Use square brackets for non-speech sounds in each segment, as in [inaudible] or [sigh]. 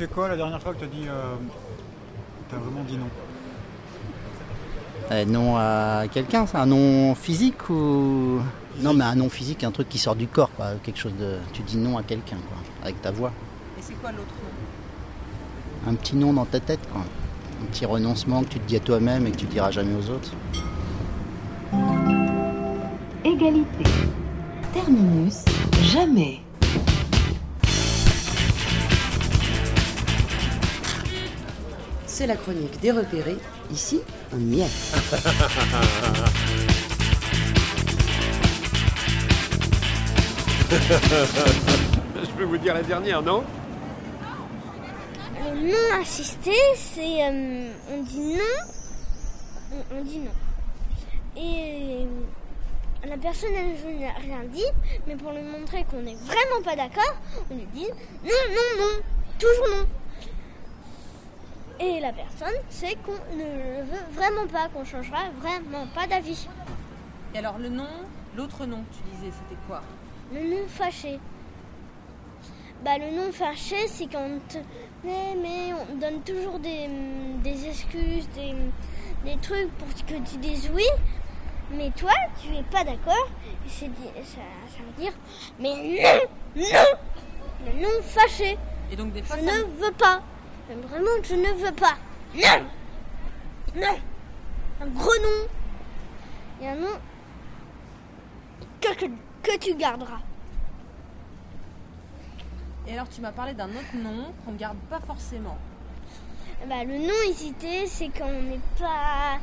fait quoi la dernière fois que tu as dit. Euh, tu as vraiment dit non euh, Non à quelqu'un, c'est un nom physique ou. Non, mais un nom physique, un truc qui sort du corps, quoi. Quelque chose de. Tu dis non à quelqu'un, quoi, avec ta voix. Et c'est quoi l'autre nom? Un petit nom dans ta tête, quoi. Un petit renoncement que tu te dis à toi-même et que tu diras jamais aux autres. Égalité. Terminus, jamais. C'est la chronique des repérés. Ici, on y est. Je peux vous dire la dernière, non? Le non assisté, c'est. Euh, on dit non. On, dit non. Et euh, la personne, elle n'a rien dit, mais pour lui montrer qu'on n'est vraiment pas d'accord, on lui dit non, non, non, toujours non. Et la personne sait qu'on ne veut vraiment pas, qu'on changera vraiment pas d'avis. Et alors le nom, l'autre nom que tu disais, c'était quoi? Le nom fâché. Bah le nom fâché, c'est quand on te... Mais, mais on donne toujours des, des excuses, des, des, trucs pour que tu dises oui. Mais toi, tu es pas d'accord. Ça, ça veut dire, mais non, non, le nom fâché. Et donc des fois, Je ne veux pas. Vraiment, je ne veux pas. Non Non Un gros nom. Et un nom que, que, tu garderas. Et alors, tu m'as parlé d'un autre nom qu'on garde pas forcément. Bah, le nom hésité, c'est quand on n'est pas,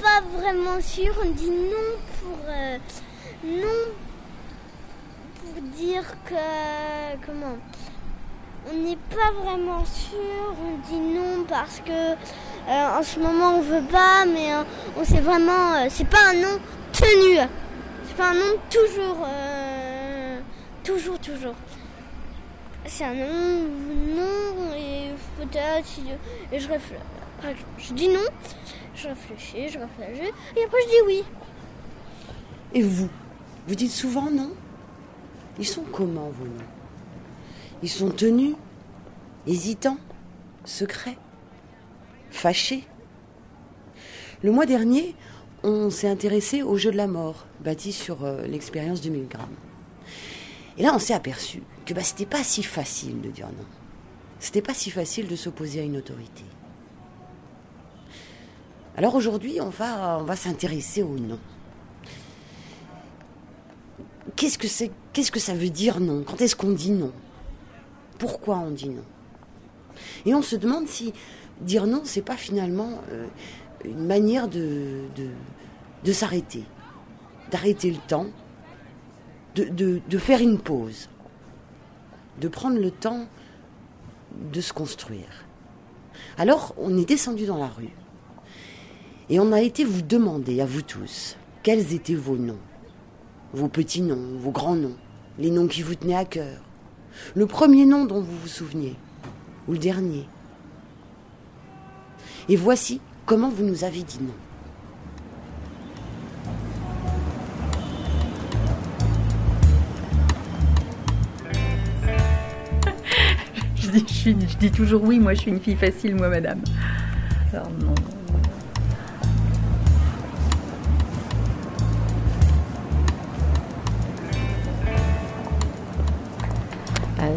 pas vraiment sûr. On dit non pour. Euh, non pour dire que. Comment? On n'est pas vraiment sûr, on dit non parce que euh, en ce moment on veut pas, mais euh, on sait vraiment, euh, c'est pas un nom tenu, c'est pas un nom toujours, toujours, toujours. C'est un nom, non, et peut-être, et je réfléchis, je dis non, je réfléchis, je réfléchis, et après je dis oui. Et vous Vous dites souvent non? Ils sont comment vos ils sont tenus, hésitants, secrets, fâchés. Le mois dernier, on s'est intéressé au jeu de la mort, bâti sur euh, l'expérience du Milgram. Et là, on s'est aperçu que bah, c'était pas si facile de dire non. C'était pas si facile de s'opposer à une autorité. Alors aujourd'hui, on va, s'intéresser au non. Qu'est-ce que ça veut dire non? Quand est-ce qu'on dit non? Pourquoi on dit non? Et on se demande si dire non, c'est pas finalement euh, une manière de, s'arrêter, d'arrêter le temps, de, de faire une pause, de prendre le temps de se construire. Alors, on est descendu dans la rue et on a été vous demander, à vous tous, quels étaient vos noms, vos petits noms, vos grands noms, les noms qui vous tenaient à cœur, le premier nom dont vous vous souveniez, ou le dernier. Et voici comment vous nous avez dit non. [laughs] je, dis, toujours oui, moi je suis une fille facile, moi madame. Alors non,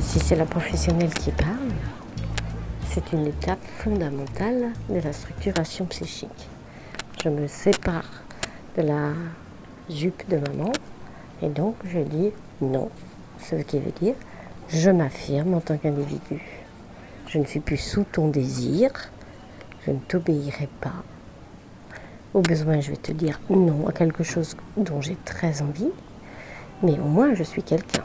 si c'est la professionnelle qui parle, c'est une étape fondamentale de la structuration psychique. Je me sépare de la jupe de maman et donc je dis non, ce qui veut dire je m'affirme en tant qu'individu. Je ne suis plus sous ton désir, je ne t'obéirai pas. Au besoin, je vais te dire non à quelque chose dont j'ai très envie, mais au moins je suis quelqu'un.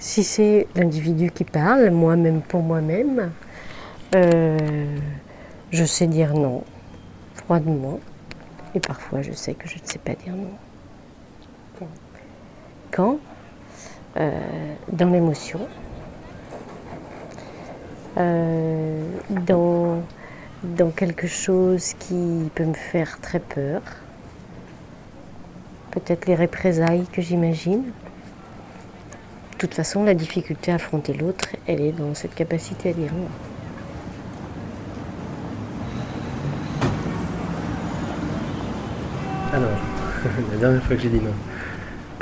Si c'est l'individu qui parle, moi-même pour moi-même, euh, je sais dire non, froidement, et parfois je sais que je ne sais pas dire non. Quand, euh, dans l'émotion, euh, dans, dans quelque chose qui peut me faire très peur, peut-être les représailles que j'imagine, toute façon, la difficulté à affronter l'autre, elle est dans cette capacité à dire non. Alors, [laughs] la dernière fois que j'ai dit non.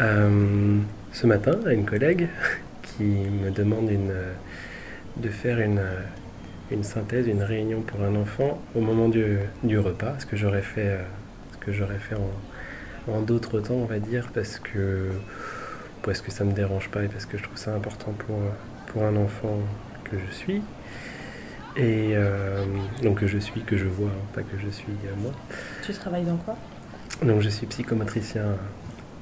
Euh, ce matin, à une collègue qui me demande une, de faire une, une synthèse, une réunion pour un enfant au moment du, repas, ce que j'aurais fait, euh, ce que j'aurais fait en d'autres temps, on va dire, parce que, parce que ça me dérange pas et parce que je trouve ça important pour, pour un enfant que je suis. Et euh, donc que je suis, que je vois, hein, pas que je suis euh, moi. Tu travailles dans quoi? Donc je suis psychomotricien.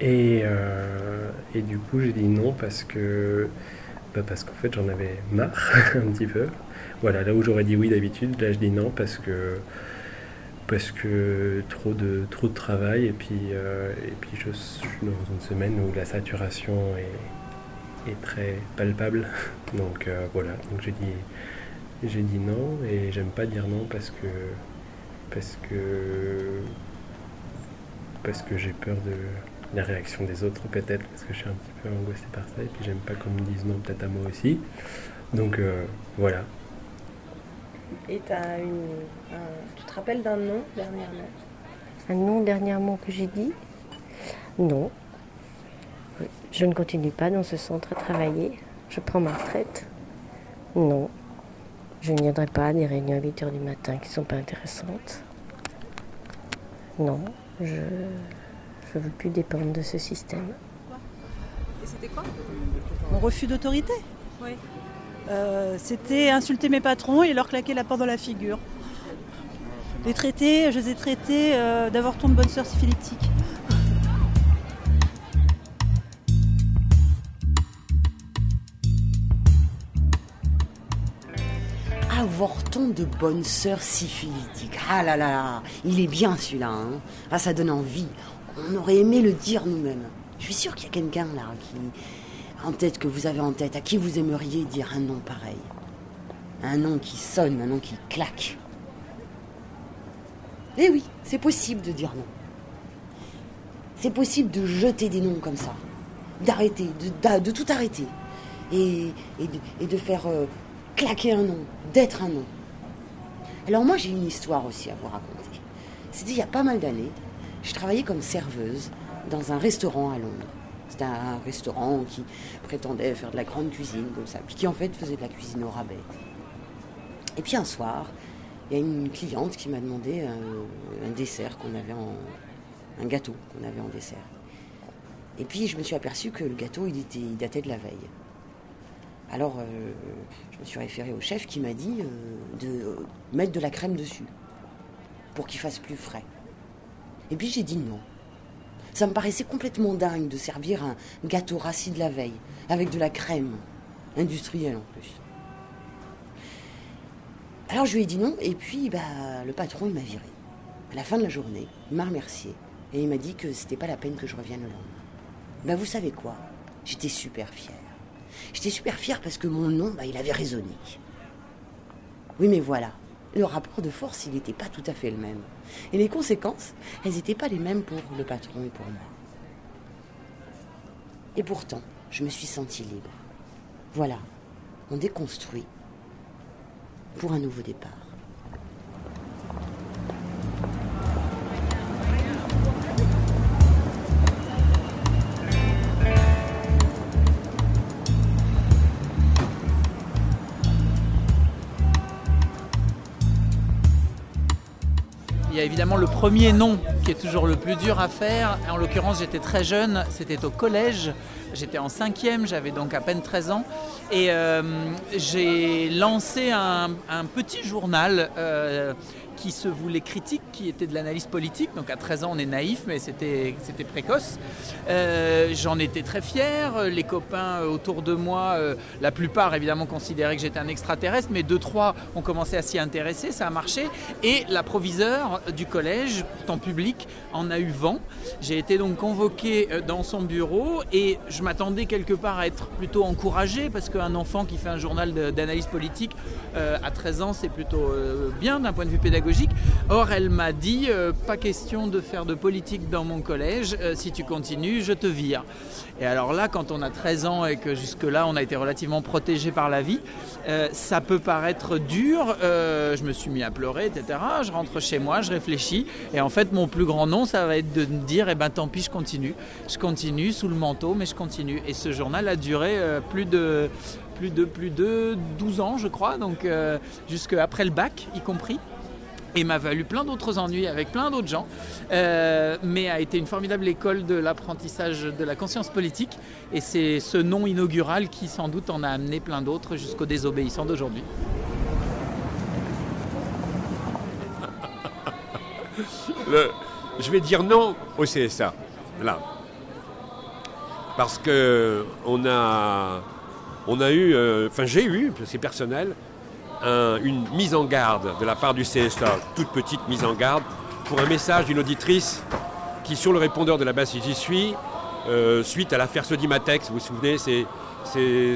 Et, euh, et du coup j'ai dit non parce que bah parce qu'en fait j'en avais marre [laughs] un petit peu. Voilà, là où j'aurais dit oui d'habitude, là je dis non parce que parce que trop de travail et puis euh, et puis je suis dans une semaine où la saturation est, très palpable. [laughs] Donc euh, voilà, donc j'ai dit j'ai dit non et j'aime pas dire non parce que parce que parce que j'ai peur de la réaction des autres peut-être parce que je suis un petit peu angoissé par ça et puis j'aime pas qu'on me dise non peut-être à moi aussi. Donc euh, voilà Et as une, un- tu te rappelles d'un nom dernièrement? Un nom dernièrement que j'ai dit? Non. Je ne continue pas dans ce centre à travailler. Je prends ma retraite. Non. Je ne viendrai pas à des réunions à 8 heures du matin qui ne sont pas intéressantes. Non. Je ne veux plus dépendre de ce système. Et c'était quoi? Mon refus d'autorité? Oui. Euh, C'était insulter mes patrons et leur claquer la porte dans la figure. Les traiter, je les ai traités euh, d'avortons de bonne sœur syphilitique. Avorton de bonne sœur syphilitique. Ah là là là, il est bien celui-là. Hein. Ah, ça donne envie. On aurait aimé le dire nous-mêmes. Je suis sûre qu'il y a quelqu'un là qui, en tête que vous avez en tête, à qui vous aimeriez dire un nom pareil? Un nom qui sonne, un nom qui claque. Eh oui, c'est possible de dire non. C'est possible de jeter des noms comme ça, d'arrêter, de, tout arrêter, et, et de, et de faire euh, claquer un nom, d'être un nom. Alors moi j'ai une histoire aussi à vous raconter. C'était il y a pas mal d'années. Je travaillais comme serveuse dans un restaurant à Londres. C'était un restaurant qui prétendait faire de la grande cuisine comme ça, puis qui en fait faisait de la cuisine au rabais. Et puis un soir, il y a une cliente qui m'a demandé un, un dessert qu'on avait en. un gâteau qu'on avait en dessert. Et puis je me suis aperçu que le gâteau, il, était, il datait de la veille. Alors euh, je me suis référé au chef qui m'a dit euh, de euh, mettre de la crème dessus pour qu'il fasse plus frais. Et puis j'ai dit non. Ça me paraissait complètement dingue de servir un gâteau rassis de la veille avec de la crème industrielle en plus. Alors je lui ai dit non, et puis bah, le patron il m'a viré. À la fin de la journée, il m'a remercié et il m'a dit que c'était pas la peine que je revienne le lendemain. Bah vous savez quoi? J'étais super fière. J'étais super fière parce que mon nom, bah, il avait résonné. Oui, mais voilà, le rapport de force, il n'était pas tout à fait le même. Et les conséquences, elles n'étaient pas les mêmes pour le patron et pour moi. Et pourtant, je me suis sentie libre. Voilà, on déconstruit pour un nouveau départ. Évidemment le premier nom qui est toujours le plus dur à faire. En l'occurrence, j'étais très jeune, c'était au collège. J'étais en cinquième, j'avais donc à peine 13 ans. Et euh, j'ai lancé un, un petit journal euh, qui se voulait critique, qui était de l'analyse politique. Donc à 13 ans, on est naïf, mais c'était précoce. Euh, J'en étais très fier. Les copains autour de moi, euh, la plupart évidemment considéraient que j'étais un extraterrestre, mais deux, trois ont commencé à s'y intéresser, ça a marché. Et la proviseure du collège, pourtant public, en a eu vent. J'ai été donc convoqué euh, dans son bureau et je m'attendais quelque part à être plutôt encouragé parce qu'un enfant qui fait un journal d'analyse politique à 13 ans, c'est plutôt bien d'un point de vue pédagogique. Or, elle m'a dit euh, pas question de faire de politique dans mon collège. euh, si tu continues, je te vire. Et alors là, quand on a 13 ans et que jusque-là, on a été relativement protégé par la vie, euh, ça peut paraître dur. Je me suis mis à pleurer, etc. Je rentre chez moi, je réfléchis. Et en fait, mon plus grand nom, ça va être de me dire, eh ben tant pis, je continue. Je continue sous le manteau, mais je continue. Et ce journal a duré plus de plus de plus de 12 ans, je crois, donc euh, jusque après le bac, y compris. Et m'a valu plein d'autres ennuis avec plein d'autres gens, euh, mais a été une formidable école de l'apprentissage de la conscience politique. Et c'est ce nom inaugural qui sans doute en a amené plein d'autres jusqu'aux désobéissants d'aujourd'hui. Je vais dire non au CSA. Là. Parce que on a, on a eu, euh, enfin j'ai eu, c'est personnel, un- une mise en garde de la part du CSA, toute petite mise en garde, pour un message d'une auditrice qui, sur le répondeur de la base J'y suis, euh, suite à l'affaire Sodimatex, vous vous souvenez, ces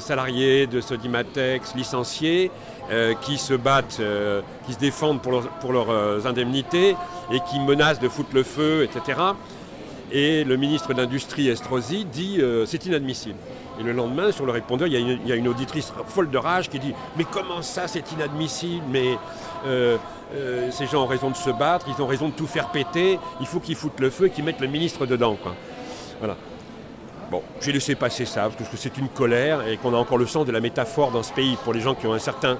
salariés de Sodimatex licenciés euh, qui se battent, euh, qui se défendent pour, leurs- pour leurs euh, indemnités et qui menacent de foutre le feu, etc. Et le ministre de l'Industrie, Estrosi, dit euh, c'est inadmissible. Et le lendemain, sur le répondeur, il y, a une, auditrice folle de rage qui dit Mais comment ça, c'est inadmissible? Mais euh, euh, ces gens ont raison de se battre, ils ont raison de tout faire péter, il faut qu'ils foutent le feu et qu'ils mettent le ministre dedans. Voilà. Bon, j'ai laissé passer ça, parce que c'est une colère et qu'on a encore le sens de la métaphore dans ce pays pour les gens qui ont un certain,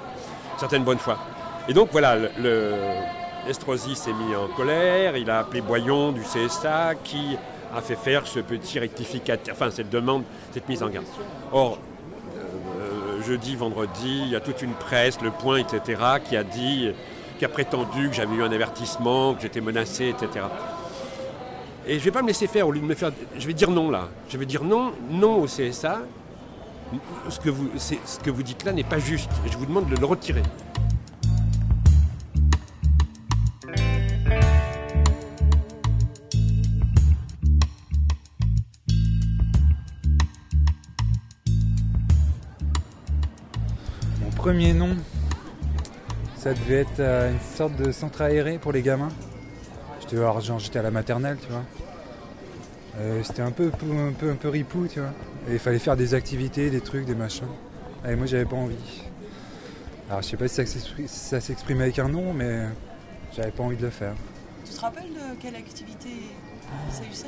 certaine bonne foi. Et donc voilà, le- Estrosi s'est mis en colère, il a appelé Boyon du CSA qui a fait faire ce petit rectificateur, enfin cette demande, cette mise en garde. Or, euh, jeudi, vendredi, il y a toute une presse, le point, etc., qui a dit, qui a prétendu que j'avais eu un avertissement, que j'étais menacé, etc. Et je ne vais pas me laisser faire au lieu de me faire. Je vais dire non là. Je vais dire non, non au CSA. Ce que vous, ce que vous dites là n'est pas juste. Je vous demande de le retirer. Premier nom, ça devait être euh, une sorte de centre aéré pour les gamins. J'étais alors, genre, j'étais à la maternelle, tu vois. Euh, c'était un peu, un peu, un peu ripou, tu vois. Et il fallait faire des activités, des trucs, des machins. Et moi, j'avais pas envie. Alors, je sais pas si ça s'exprime- si ça s'exprime avec un nom, mais j'avais pas envie de le faire. Tu te rappelles de quelle activité il s'agissait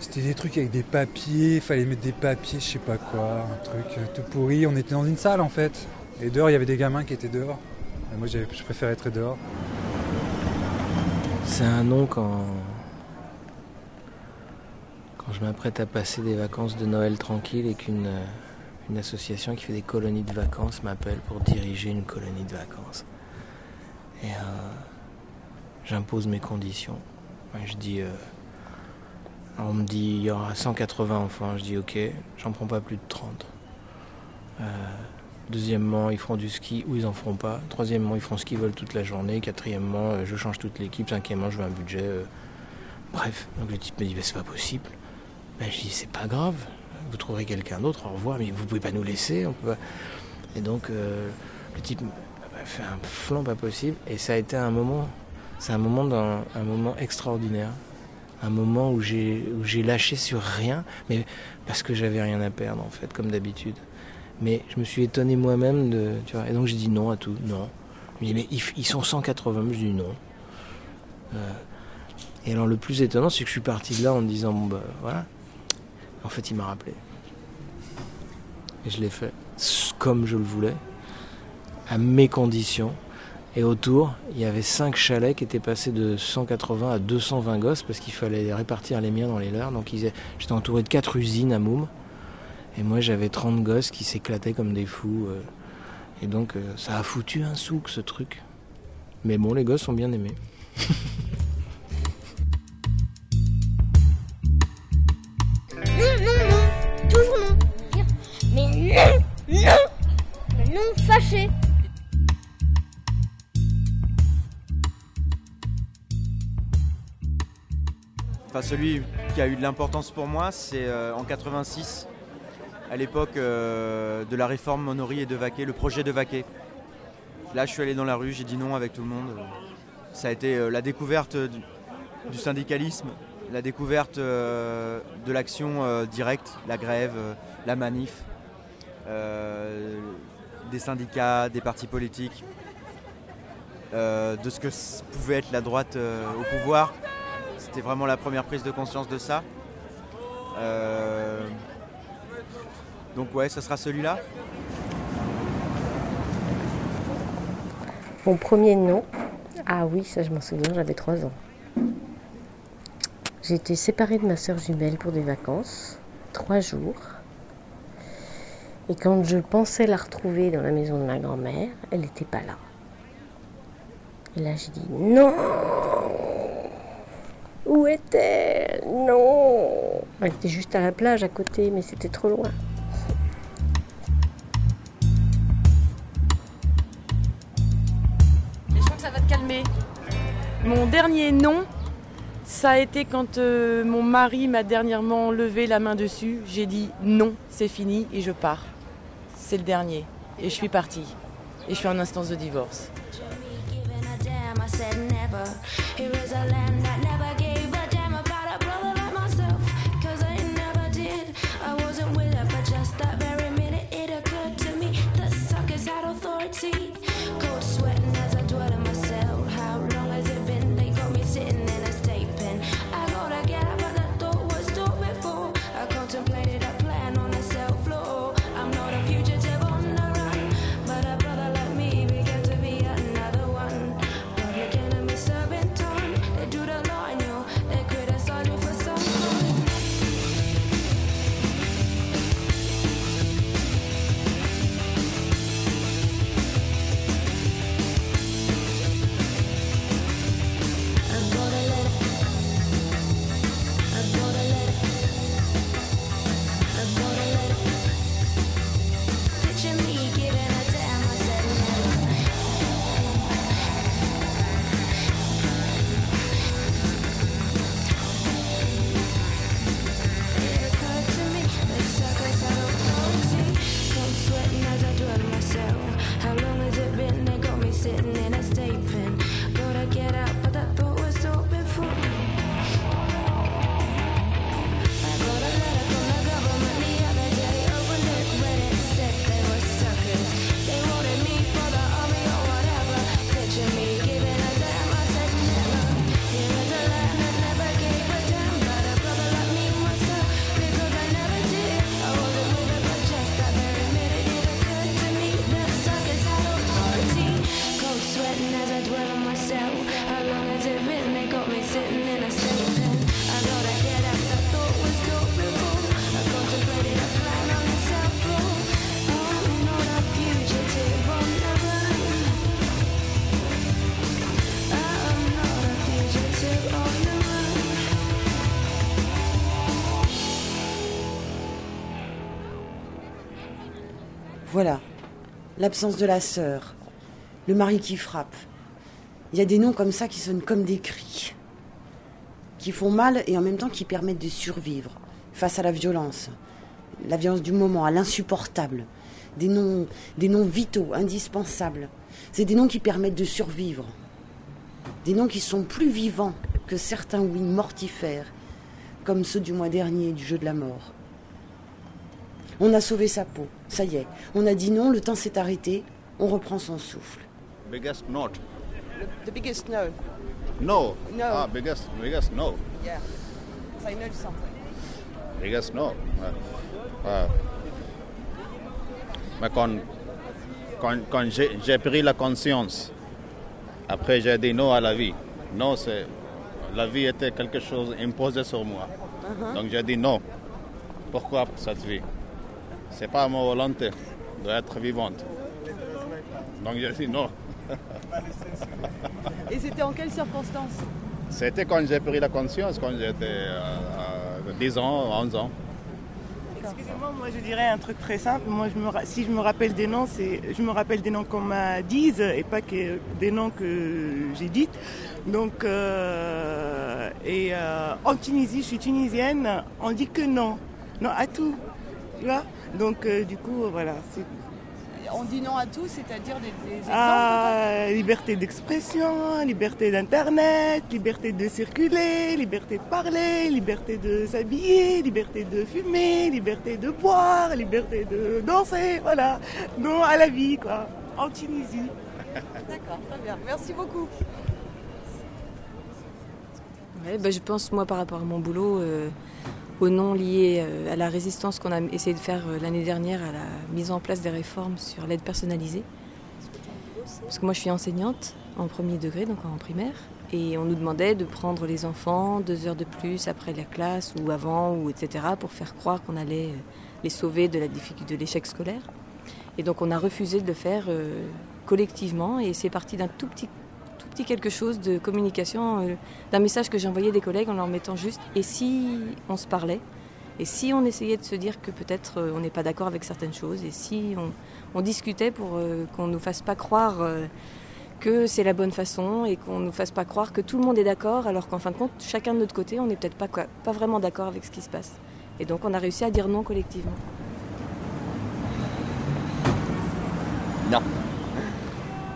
C'était des trucs avec des papiers, il fallait mettre des papiers, je sais pas quoi, un truc euh, tout pourri. On était dans une salle en fait. Et dehors, il y avait des gamins qui étaient dehors. Moi, je préférais être dehors. C'est un nom quand. Quand je m'apprête à passer des vacances de Noël tranquille et qu'une une association qui fait des colonies de vacances m'appelle pour diriger une colonie de vacances. Et euh, j'impose mes conditions. Je dis. euh, on me dit il y aura 180 enfants. Je dis ok, j'en prends pas plus de 30. Euh, Deuxièmement, ils feront du ski ou ils en feront pas. Troisièmement, ils feront ce qu'ils veulent toute la journée. Quatrièmement, euh, je change toute l'équipe. Cinquièmement, je veux un budget. euh, Bref, donc le type me dit bah, c'est pas possible. Ben, je dis c'est pas grave. Vous trouverez quelqu'un d'autre. Au revoir. Mais vous pouvez pas nous laisser. On peut Et donc euh, le type fait un flanc pas possible. Et ça a été un moment. C'est un moment moment extraordinaire. Un moment où j'ai où j'ai lâché sur rien, mais parce que j'avais rien à perdre en fait, comme d'habitude. Mais je me suis étonné moi-même de. Tu vois, et donc j'ai dit non à tout. Non. Je me dis, mais ils, sont 180. Je dis non. Euh, et alors le plus étonnant, c'est que je suis parti de là en me disant bon bah voilà. En fait, il m'a rappelé. Et je l'ai fait comme je le voulais, à mes conditions. Et autour, il y avait cinq chalets qui étaient passés de 180 à 220 gosses parce qu'il fallait répartir les miens dans les leurs. Donc j'étais entouré de quatre usines à Moum. Et moi j'avais 30 gosses qui s'éclataient comme des fous. euh. Et donc euh, ça a foutu un souk ce truc. Mais bon, les gosses sont bien aimés. Non, non, non. Toujours non. Mais non, non. Non fâché. Enfin, celui qui a eu de l'importance pour moi, c'est euh, en 86, à l'époque euh, de la réforme Monori et de Vaquet, le projet de Vaquet. Là, je suis allé dans la rue, j'ai dit non avec tout le monde. ça a été euh, la découverte du, syndicalisme, la découverte euh, de l'action directe, la grève, la manif, des syndicats, des partis politiques, de ce que pouvait être la droite au pouvoir. C'était vraiment la première prise de conscience de ça. Donc ouais, ça sera celui-là. Mon premier nom, ah oui, ça je m'en souviens, j'avais 3 ans. Été séparée de ma sœur jumelle pour des vacances, 3 jours. Et quand je pensais la retrouver dans la maison de ma grand-mère, elle n'était pas là. Et là j'ai dit non Où est-elle? Non Elle était juste à la plage à côté, mais c'était trop loin. Mon dernier nom, ça a été quand euh, mon mari m'a dernièrement levé la main dessus. J'ai dit non, c'est fini et je pars. C'est le dernier. Et je suis partie. Et je suis en instance de divorce. Voilà, l'absence de la sœur, le mari qui frappe. Il y a des noms comme ça qui sonnent comme des cris, qui font mal et en même temps qui permettent de survivre face à la violence, la violence du moment, à l'insupportable. Des noms, des noms vitaux, indispensables. C'est des noms qui permettent de survivre. Des noms qui sont plus vivants que certains oui mortifères, comme ceux du mois dernier du jeu de la mort. On a sauvé sa peau, ça y est. On a dit non, le temps s'est arrêté, on reprend son souffle. Biggest note. The biggest no. No. No. Ah, biggest, biggest no. Yeah. Say no to something. Biggest no. Ouais. Ouais. Mais quand, quand, quand j'ai j'ai pris la conscience, après j'ai dit non à la vie. Non, c'est la vie était quelque chose imposé sur moi. Uh-huh. Donc j'ai dit non. Pourquoi cette vie? C'est pas ma volonté d'être vivante. Donc j'ai dit non. Et c'était en quelles circonstances C'était quand j'ai pris la conscience, quand j'étais euh, à 10 ans, 11 ans. Excusez-moi, moi je dirais un truc très simple. Moi, je me ra- si je me rappelle des noms, c'est je me rappelle des noms qu'on m'a dit et pas que des noms que j'ai dit. Donc, euh, et euh, en Tunisie, je suis tunisienne, on dit que non, non à tout, tu vois. Donc, euh, du coup, voilà. c'est- On dit non à tout, c'est-à-dire des, des exemples Ah, liberté d'expression, liberté d'internet, liberté de circuler, liberté de parler, liberté de s'habiller, liberté de fumer, liberté de boire, liberté de danser, voilà. Non à la vie, quoi, en Tunisie. [laughs] D'accord, très bien. Merci beaucoup. Ouais, bah, je pense, moi, par rapport à mon boulot, euh, au non lié euh, à la résistance qu'on a essayé de faire euh, l'année dernière à la mise en place des réformes sur l'aide personnalisée. Parce que moi, je suis enseignante en premier degré, donc en primaire. Et on nous demandait de prendre les enfants deux heures de plus après la classe ou avant, ou etc., pour faire croire qu'on allait euh, les sauver de la difficulté de l'échec scolaire. Et donc on a refusé de le faire collectivement et c'est parti d'un tout petit, quelque chose de communication, euh, d'un message que j'ai envoyé des collègues en leur mettant juste et si on se parlait et si on essayait de se dire que peut-être euh, on n'est pas d'accord avec certaines choses et si on, discutait pour euh, qu'on ne nous fasse pas croire que c'est la bonne façon et qu'on ne nous fasse pas croire que tout le monde est d'accord alors qu'en fin de compte chacun de notre côté on n'est peut-être pas, pas vraiment d'accord avec ce qui se passe. Et donc on a réussi à dire non collectivement. Non.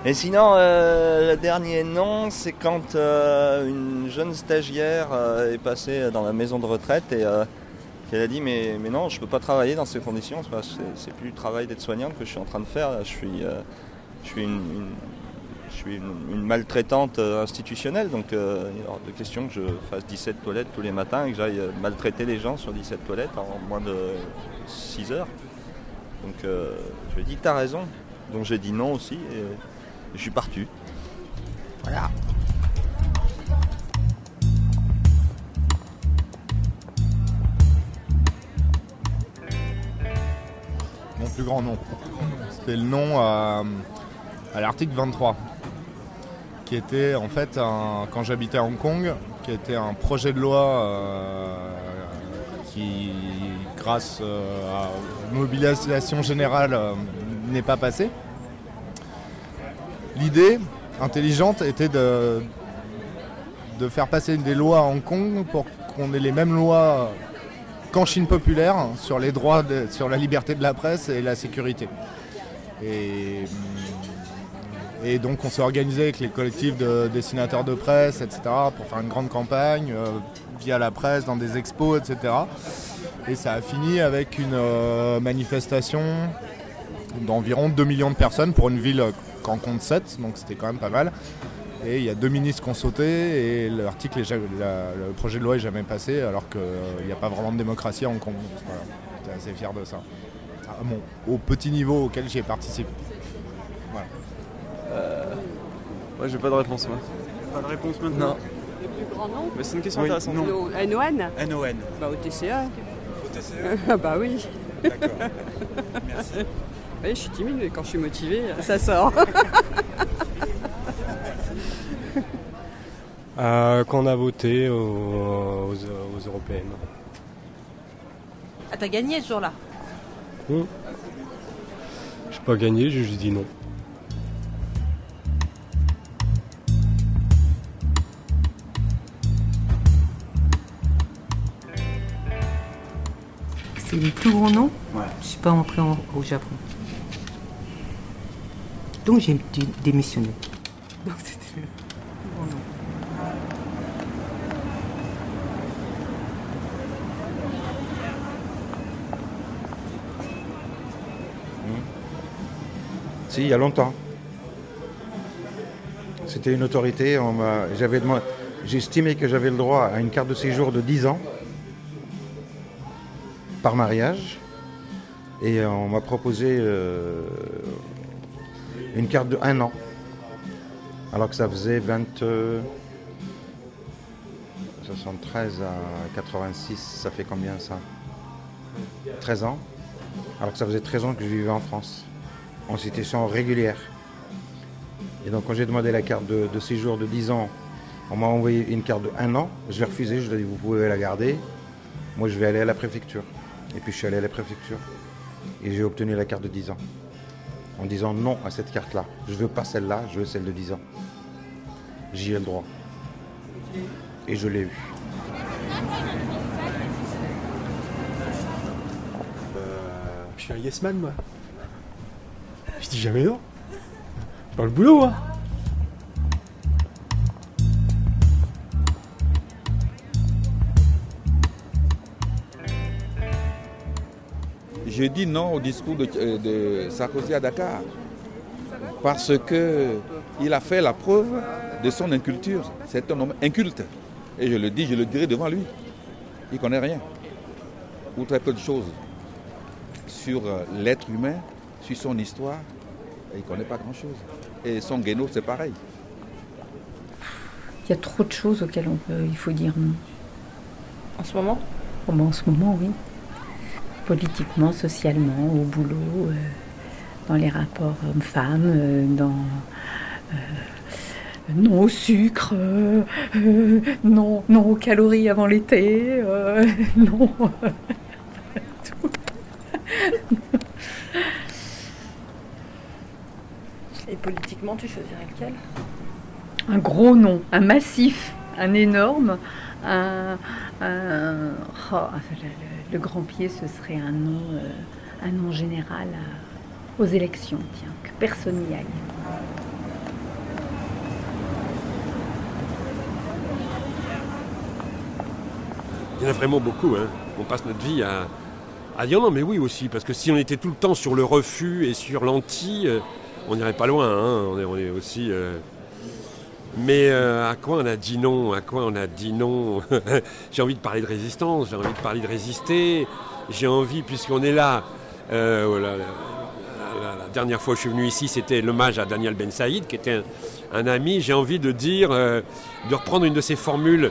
Et sinon, euh, le dernier non, c'est quand euh, une jeune stagiaire euh, est passée dans la maison de retraite et qu'elle a dit mais, non, je ne peux pas travailler dans ces conditions, c'est, plus le travail d'aide soignante que je suis en train de faire, je suis, une, maltraitante institutionnelle, donc euh, il est hors de question que je fasse 17 toilettes tous les matins et que j'aille maltraiter les gens sur 17 toilettes en moins de 6 heures. Donc je lui ai dit, t'as raison. Donc j'ai dit non aussi je suis parti. Voilà. Mon plus grand nom. C'était le nom à, à l'article 23, qui était en fait, un- quand j'habitais à Hong Kong, qui était un projet de loi euh, qui, grâce euh, à mobilisation générale, euh, n'est pas passé. L'idée intelligente était de, faire passer des lois à Hong Kong pour qu'on ait les mêmes lois qu'en Chine populaire sur les droits, sur la liberté de la presse et la sécurité. Et, donc on s'est organisé avec les collectifs de dessinateurs de presse, etc., pour faire une grande campagne euh, via la presse, dans des expos, etc. Et ça a fini avec une euh, manifestation d'environ 2 millions de personnes pour une ville qu'en compte 7, donc c'était quand même pas mal. Et il y a deux ministres qui ont sauté et l'article, est ja- la- le projet de loi est jamais passé alors qu'il n'y a pas vraiment de démocratie à Hong Kong. Voilà. J'étais assez fier de ça. À mon- au petit niveau auquel j'ai participé. Voilà. Euh... Moi j'ai pas de réponse moi. Pas de réponse maintenant Non. Le plus grand nom Mais c'est une question Oui, intéressante. non. Le NON NON. Bah au TCA. Au TCE [laughs] Ah bah oui. D'accord. [laughs] Merci. Oui, je suis timide, mais quand je suis motivée, ça sort. [laughs] Euh, quand on a voté aux, aux- aux européennes. Ah, t'as gagné ce jour-là Hmm. J'ai pas gagné, j'ai juste dit non. C'est le plus grand nom Ouais. Je suis pas entrée en- au Japon. Donc j'ai dé- démissionné. Donc c'était grand nom. Si, il y a longtemps. C'était une autorité. on m'a- j'avais demandé- J'estimais que j'avais le droit à une carte de séjour de 10 ans par mariage. Et on m'a proposé euh, une carte de 1 an. Alors que ça faisait 20, euh, 73 à 86, ça fait combien ça? 13 ans? Alors que ça faisait 13 ans que je vivais en France en situation régulière. Et donc quand j'ai demandé la carte de, de séjour de 10 ans, on m'a envoyé une carte de 1 an. Je l'ai refusée, je lui ai dit vous pouvez la garder. Moi je vais aller à la préfecture. Et puis je suis allé à la préfecture. Et j'ai obtenu la carte de 10 ans. En disant non à cette carte-là. Je veux pas celle-là, je veux celle de 10 ans. J'y ai le droit. Et je l'ai eu. Je suis un yes man, moi. Je dis jamais non. Pas le boulot, moi. Je dis non au discours de, de Sarkozy à Dakar. Parce que il a fait la preuve de son inculture. C'est un homme inculte. Et je le dis, je le dirai devant lui. Il ne connaît rien. Ou très peu de choses sur euh, l'être humain, sur son histoire. Et il ne connaît pas grand-chose. Et son guéno, c'est pareil. Il y a trop de choses auxquelles on peut, il faut dire non. En ce moment? Oh, ben, En ce moment, oui. Politiquement, socialement, au boulot, euh, dans les rapports hommes-femmes, euh, dans. euh, non au sucre, non, non aux calories avant l'été, [laughs] non. tout. Et politiquement, tu choisirais lequel? Un gros nom, un massif, un énorme, un, un- oh, le, grand pied, ce serait un nom, euh, un nom général aux élections, tiens, que personne n'y aille. Il y en a vraiment beaucoup. Hein. On passe notre vie à, dire non, mais oui aussi, parce que si on était tout le temps sur le refus et sur l'anti, euh, on n'irait pas loin. hein. On, est, on est aussi. euh, Mais euh, à quoi on a dit non? À quoi on a dit non? [laughs] J'ai envie de parler de résistance, j'ai envie de parler de résister. J'ai envie, puisqu'on est là, euh, oh la, dernière fois que je suis venu ici, c'était l'hommage à Daniel Ben Saïd, qui était un, ami. J'ai envie de dire, euh, de reprendre une de ses formules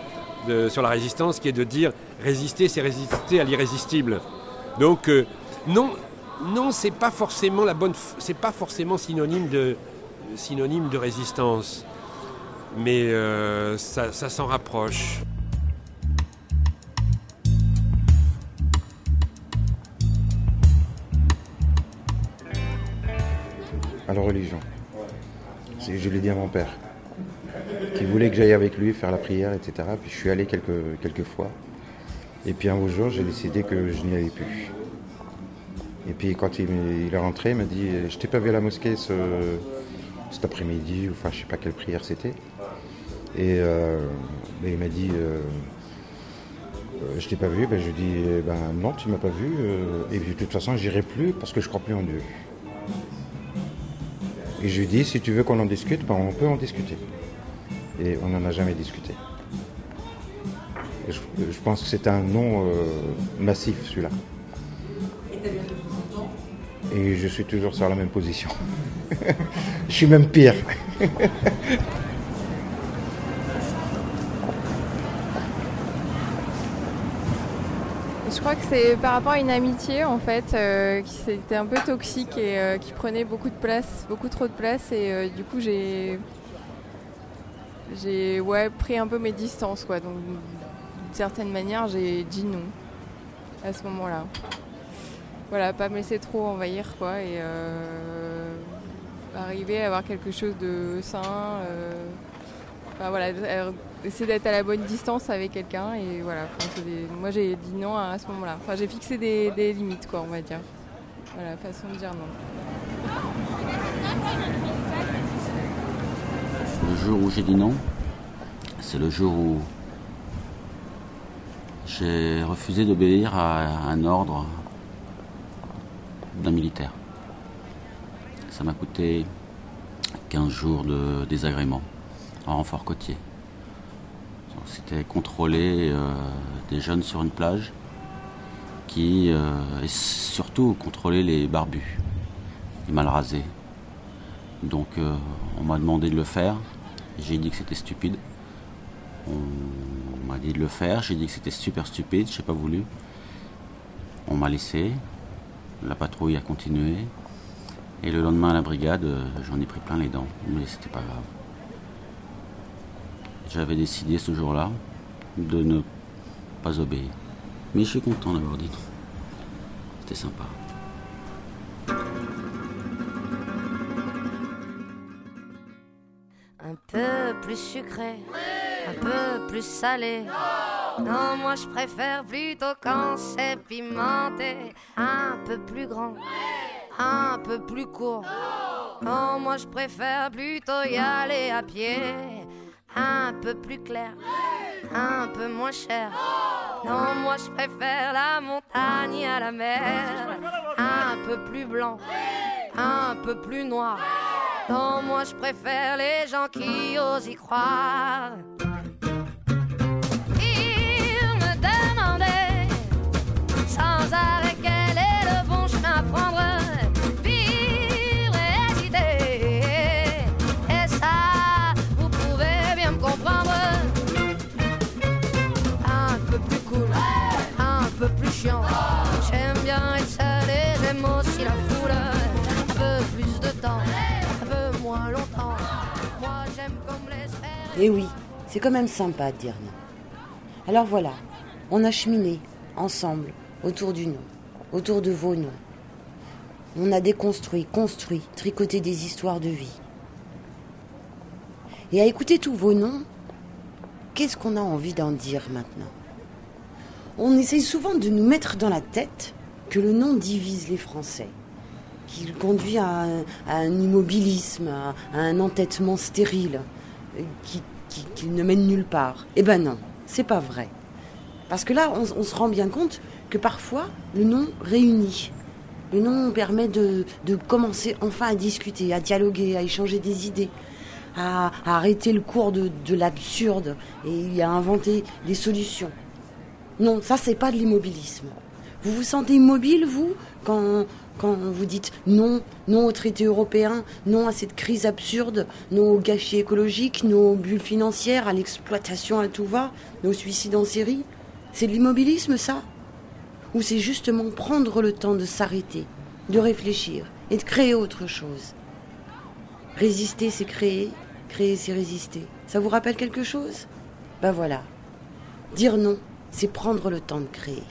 sur la résistance, qui est de dire résister, c'est résister à l'irrésistible. Donc non, non, c'est pas forcément la bonne, c'est pas forcément synonyme de synonyme de résistance, mais euh, ça, s'en rapproche. à la religion. Je l'ai dit à mon père, qui voulait que j'aille avec lui faire la prière, etc. Puis je suis allé quelques, quelques fois. Et puis un beau jour, j'ai décidé que je n'y allais plus. Et puis quand il est rentré, il m'a dit Je t'ai pas vu à la mosquée ce, cet après-midi, ou enfin je sais pas quelle prière c'était. Et euh, ben, il m'a dit euh, Euh, Je t'ai pas vu, ben, je lui dis eh ben, Non, tu m'as pas vu. euh, et puis de toute façon, j'irai plus parce que je crois plus en Dieu. Et je lui dis, si tu veux qu'on en discute, ben, on peut en discuter. Et on n'en a jamais discuté. Et je, je pense que c'est un non euh, massif, celui-là. Et je suis toujours sur la même position. [laughs] je suis même pire. [laughs] c'est par rapport à une amitié en fait euh, qui c'était un peu toxique et euh, qui prenait beaucoup de place, beaucoup trop de place et euh, du coup j'ai j'ai ouais pris un peu mes distances quoi donc d'une certaine manière j'ai dit non à ce moment-là. Voilà, pas me laisser trop envahir quoi et arriver à avoir quelque chose de sain. Enfin, voilà, euh, essayer d'être à la bonne distance avec quelqu'un et voilà. Moi j'ai dit non à, ce moment-là. Enfin, j'ai fixé des, des limites quoi, on va dire. Voilà, façon de dire non. Le jour où j'ai dit non, c'est le jour où j'ai refusé d'obéir à un ordre d'un militaire. Ça m'a coûté 15 jours de désagrément en renfort côtier. C'était contrôler euh, des jeunes sur une plage qui, euh, et surtout contrôler les barbus, les mal rasés. Donc euh, on m'a demandé de le faire. J'ai dit que c'était stupide. On m'a dit de le faire. J'ai dit que c'était super stupide. J'ai pas voulu. On m'a laissé. La patrouille a continué. Et le lendemain à la brigade, j'en ai pris plein les dents. Mais c'était pas grave. J'avais décidé ce jour-là de ne pas obéir. Mais je suis content d'avoir dit non. C'était sympa. Un peu plus sucré, un peu plus salé. Non, moi je préfère plutôt quand c'est pimenté. Un peu plus grand, un peu plus court. Non, moi je préfère plutôt y aller à pied. Un peu plus clair, un peu moins cher. Non, moi je préfère la montagne à la mer, un peu plus blanc, un peu plus noir. Non, moi je préfère les gens qui osent y croire. Il me demandait sans arrêt Et Eh oui, c'est quand même sympa de dire non. Alors voilà, on a cheminé ensemble autour du nom, autour de vos noms. On a déconstruit, construit, tricoté des histoires de vie. Et à écouter tous vos noms, qu'est-ce qu'on a envie d'en dire maintenant? On essaye souvent de nous mettre dans la tête que le nom divise les Français, qu'il conduit à un, immobilisme, à, un entêtement stérile, euh, qui, qui- qui ne mène nulle part. Eh ben non, c'est pas vrai. Parce que là, on, se rend bien compte que parfois, le nom réunit. Le nom permet de, commencer enfin à discuter, à dialoguer, à échanger des idées, à, à arrêter le cours de, de l'absurde et à inventer des solutions. Non, ça, c'est pas de l'immobilisme. Vous vous sentez immobile, vous, quand, quand vous dites non, non au traité européen, non à cette crise absurde, non au gâchis écologique, non aux bulles financières, à l'exploitation à tout va, non au suicide en série C'est de l'immobilisme, ça? Ou c'est justement prendre le temps de s'arrêter, de réfléchir et de créer autre chose? Résister, c'est créer, créer, c'est résister. Ça vous rappelle quelque chose? Ben voilà. Dire non, c'est prendre le temps de créer.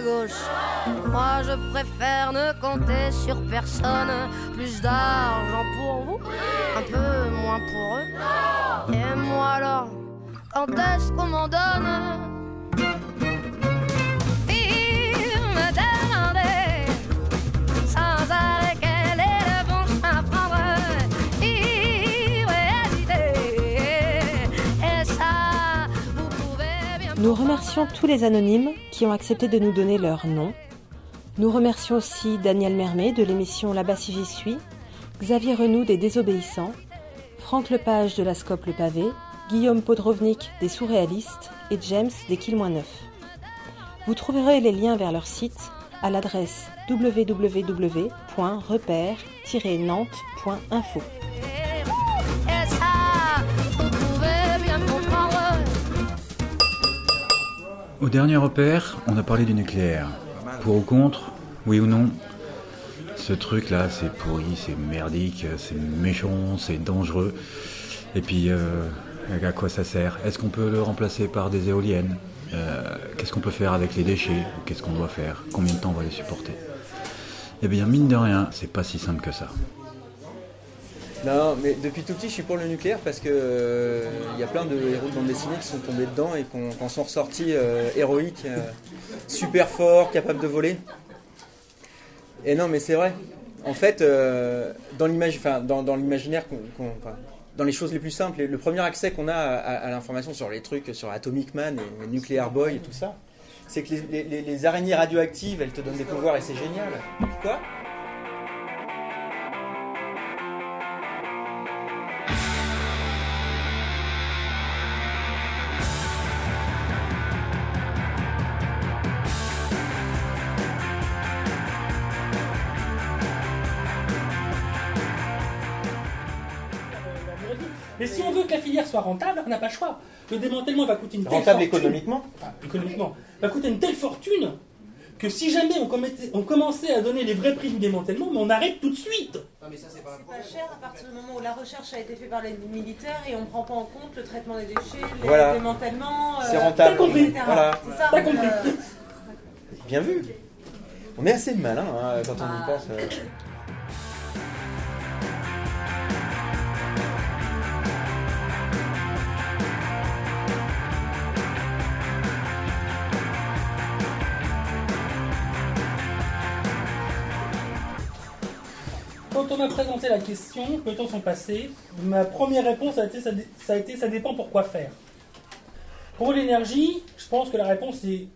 Gauche. Moi je préfère ne compter sur personne. Plus d'argent pour vous, un peu moins pour eux. Et moi alors, quand est-ce qu'on m'en donne? Nous remercions tous les anonymes qui ont accepté de nous donner leur nom. Nous remercions aussi Daniel Mermet de l'émission Là-bas si j'y suis, Xavier Renoud des Désobéissants, Franck Lepage de la Scope Le Pavé, Guillaume Podrovnik des Surréalistes et James des Quilles-Neuf. Vous trouverez les liens vers leur site à l'adresse www.repère-nantes.info. Au dernier repère, on a parlé du nucléaire. Pour ou contre, oui ou non Ce truc-là, c'est pourri, c'est merdique, c'est méchant, c'est dangereux. Et puis, euh, à quoi ça sert? Est-ce qu'on peut le remplacer par des éoliennes? Euh, Qu'est-ce qu'on peut faire avec les déchets? Qu'est-ce qu'on doit faire? Combien de temps on va les supporter? Eh bien, mine de rien, c'est pas si simple que ça. Non, mais depuis tout petit, je suis pour le nucléaire parce que euh, il y a plein de héros de bande dessinée qui sont tombés dedans et qui en sont ressortis euh, héroïques, euh, super forts, capables de voler. Et non, mais c'est vrai. En fait, dans l'image, enfin, dans, dans l'imaginaire, qu'on- qu'on- enfin, dans les choses les plus simples, le premier accès qu'on a à, l'information sur les trucs, sur Atomic Man et, Nuclear Boy et tout ça, c'est que les- les araignées radioactives, elles te donnent des pouvoirs et c'est génial. Quoi? Rentable, on n'a pas le choix. Le démantèlement va coûter une telle Rentable fortune. économiquement Enfin, économiquement. Va coûter une telle fortune que si jamais on, commettait- on commençait à donner les vrais prix du démantèlement, mais on arrête tout de suite. C'est pas cher à partir du moment où la recherche a été faite par les militaires et on prend pas en compte le traitement des déchets, les Voilà. démantèlements. C'est rentable. T'as compris. etc. Voilà. C'est ça. T'as donc, compris. euh, Bien vu. On est assez malin hein, quand on y Ah. pense. euh. M'a présenté la question, que le temps sont passés, ma première réponse a été ça, a été ça dépend pour quoi faire. Pour l'énergie, je pense que la réponse est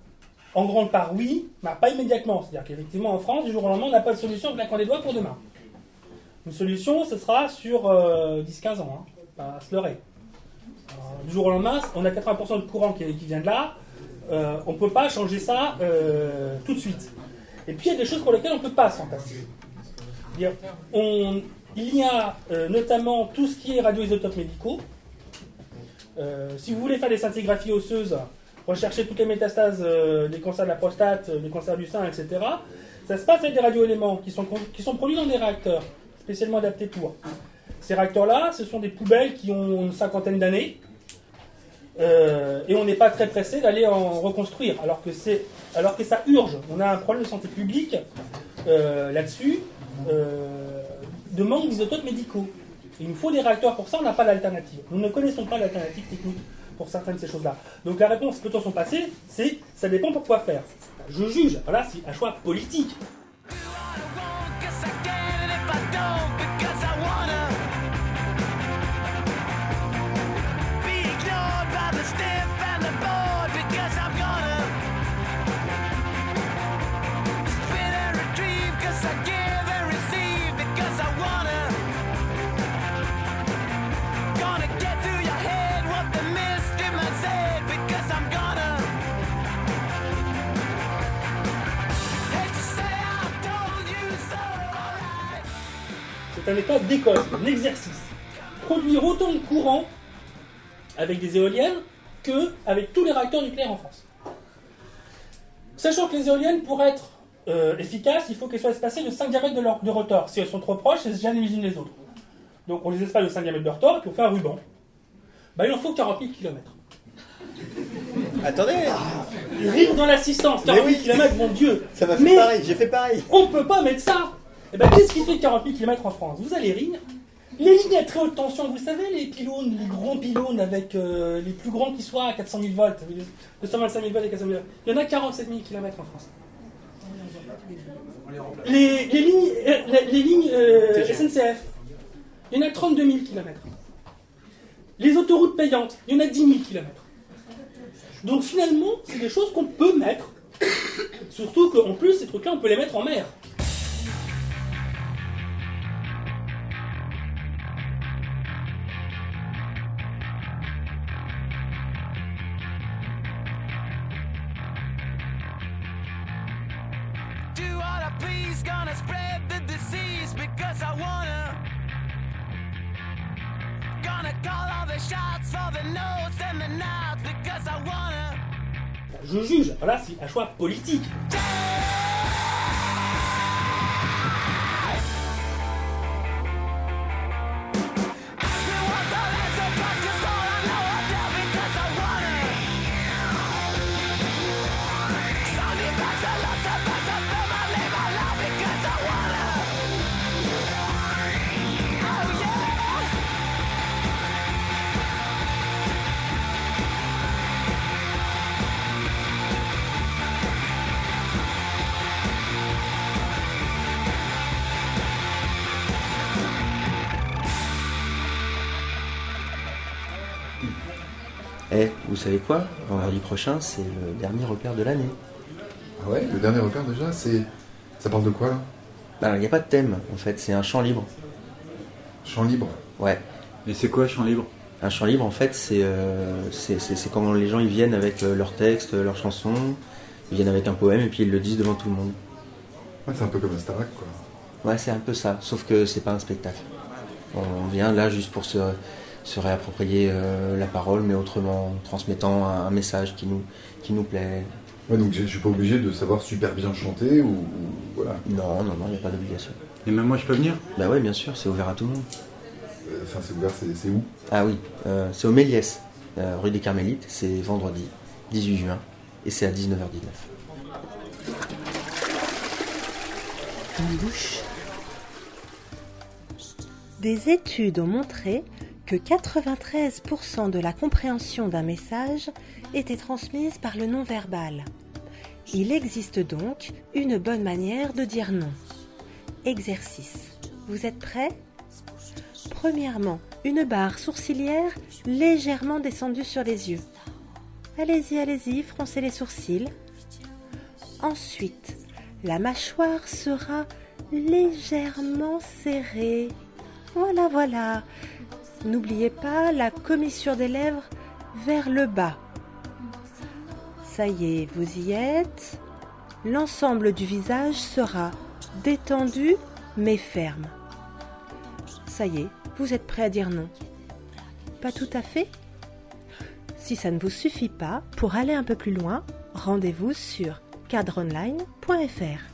en grande part oui, mais pas immédiatement. C'est-à-dire qu'effectivement en France, du jour au lendemain, on n'a pas de solution en claquant des doigts pour demain. Une solution, ce sera sur euh, 10-15 ans, hein, pas se leurrer. Alors, du jour au lendemain, on a 80% de courant qui, qui vient de là, euh, on ne peut pas changer ça euh, tout de suite. Et puis il y a des choses pour lesquelles on ne peut pas s'en passer. Il y a euh, notamment tout ce qui est radioisotopes médicaux. Euh, si vous voulez faire des scintigraphies osseuses, rechercher toutes les métastases euh, des cancers de la prostate, des cancers du sein, etc., ça se passe avec des radioéléments qui sont, produits dans des réacteurs spécialement adaptés pour. Ces réacteurs-là, ce sont des poubelles qui ont une cinquantaine d'années. Et on n'est pas très pressé d'aller en reconstruire, alors que, ça urge. On a un problème de santé publique là-dessus, euh, de manque d'isotopes médicaux. Il nous faut des réacteurs pour ça, on n'a pas d'alternative. Nous ne connaissons pas l'alternative technique pour certaines de ces choses-là. Donc la réponse, peut-on s'en passer C'est ça dépend pour quoi faire. Je juge, voilà, c'est un choix politique. C'est un état d'école, un exercice. Produire autant de courant avec des éoliennes que avec tous les réacteurs nucléaires en France. Sachant que les éoliennes, pour être euh, efficaces, il faut qu'elles soient espacées de 5 diamètres de, leur- de rotor. Si elles sont trop proches, elles se gênent les unes les autres. Donc on les espace de 5 diamètres de rotor et puis on fait un ruban. Bah, il en faut 40 000 km. Attendez Rire dans l'assistance, 40 000 km, mon Dieu Ça m'a fait Mais pareil, j'ai fait pareil. On peut pas mettre ça Et ben qu'est-ce qui fait 40 000 km en France? Vous allez rire. Les lignes à très haute tension, vous savez, les pylônes, les grands pylônes avec euh, les plus grands qui soient à 400 000 volts, 225 000 volts et 400 000 volts, il y en a 47 000 km en France. Les, les lignes, euh, les, les lignes euh, SNCF, il y en a 32 000 km. Les autoroutes payantes, il y en a 10 000 km. Donc finalement, c'est des choses qu'on peut mettre. Surtout qu'en plus, ces trucs-là, on peut les mettre en mer. Gonna spread the disease because I wanna. Gonna call all the shots for the notes and the because I wanna. Je juge. Voilà, c'est un choix politique. Savez quoi Vendredi prochain, c'est le dernier repère de l'année. Ah ouais, le dernier repère déjà, c'est. Ça parle de quoi là? Ben, il n'y a pas de thème, en fait, c'est un champ libre. Champ libre? Ouais. Et c'est quoi champ libre? Un champ libre, en fait, c'est euh, c'est- c'est- c'est quand les gens ils viennent avec euh, leurs textes, leurs chansons, ils viennent avec un poème et puis ils le disent devant tout le monde. Ouais, c'est un peu comme un Starac quoi. Ouais, c'est un peu ça, sauf que c'est pas un spectacle. On vient là juste pour se se réapproprier euh, la parole, mais autrement, en transmettant un, un message qui nous, qui nous plaît. Ouais, donc je je suis pas obligé de savoir super bien chanter ou, ou- voilà. Non, non, non, il n'y a pas d'obligation. Et même moi, je peux venir? Bah oui, bien sûr, c'est ouvert à tout le monde. Euh, Enfin, c'est ouvert, c'est c'est où? Ah oui, euh, c'est au Méliès, euh, rue des Carmélites, c'est vendredi 18 juin, et c'est à 19h19. Une bouche. Des études ont montré que 93% de la compréhension d'un message était transmise par le non-verbal. Il existe donc une bonne manière de dire non. Exercice. Vous êtes prêts? Premièrement, une barre sourcilière légèrement descendue sur les yeux. Allez-y, allez-y, froncez les sourcils. Ensuite, la mâchoire sera légèrement serrée. Voilà, voilà. N'oubliez pas la commissure des lèvres vers le bas. Ça y est, vous y êtes. L'ensemble du visage sera détendu mais ferme. Ça y est, vous êtes prêt à dire non? Pas tout à fait? Si ça ne vous suffit pas, pour aller un peu plus loin, rendez-vous sur cadreonline.fr.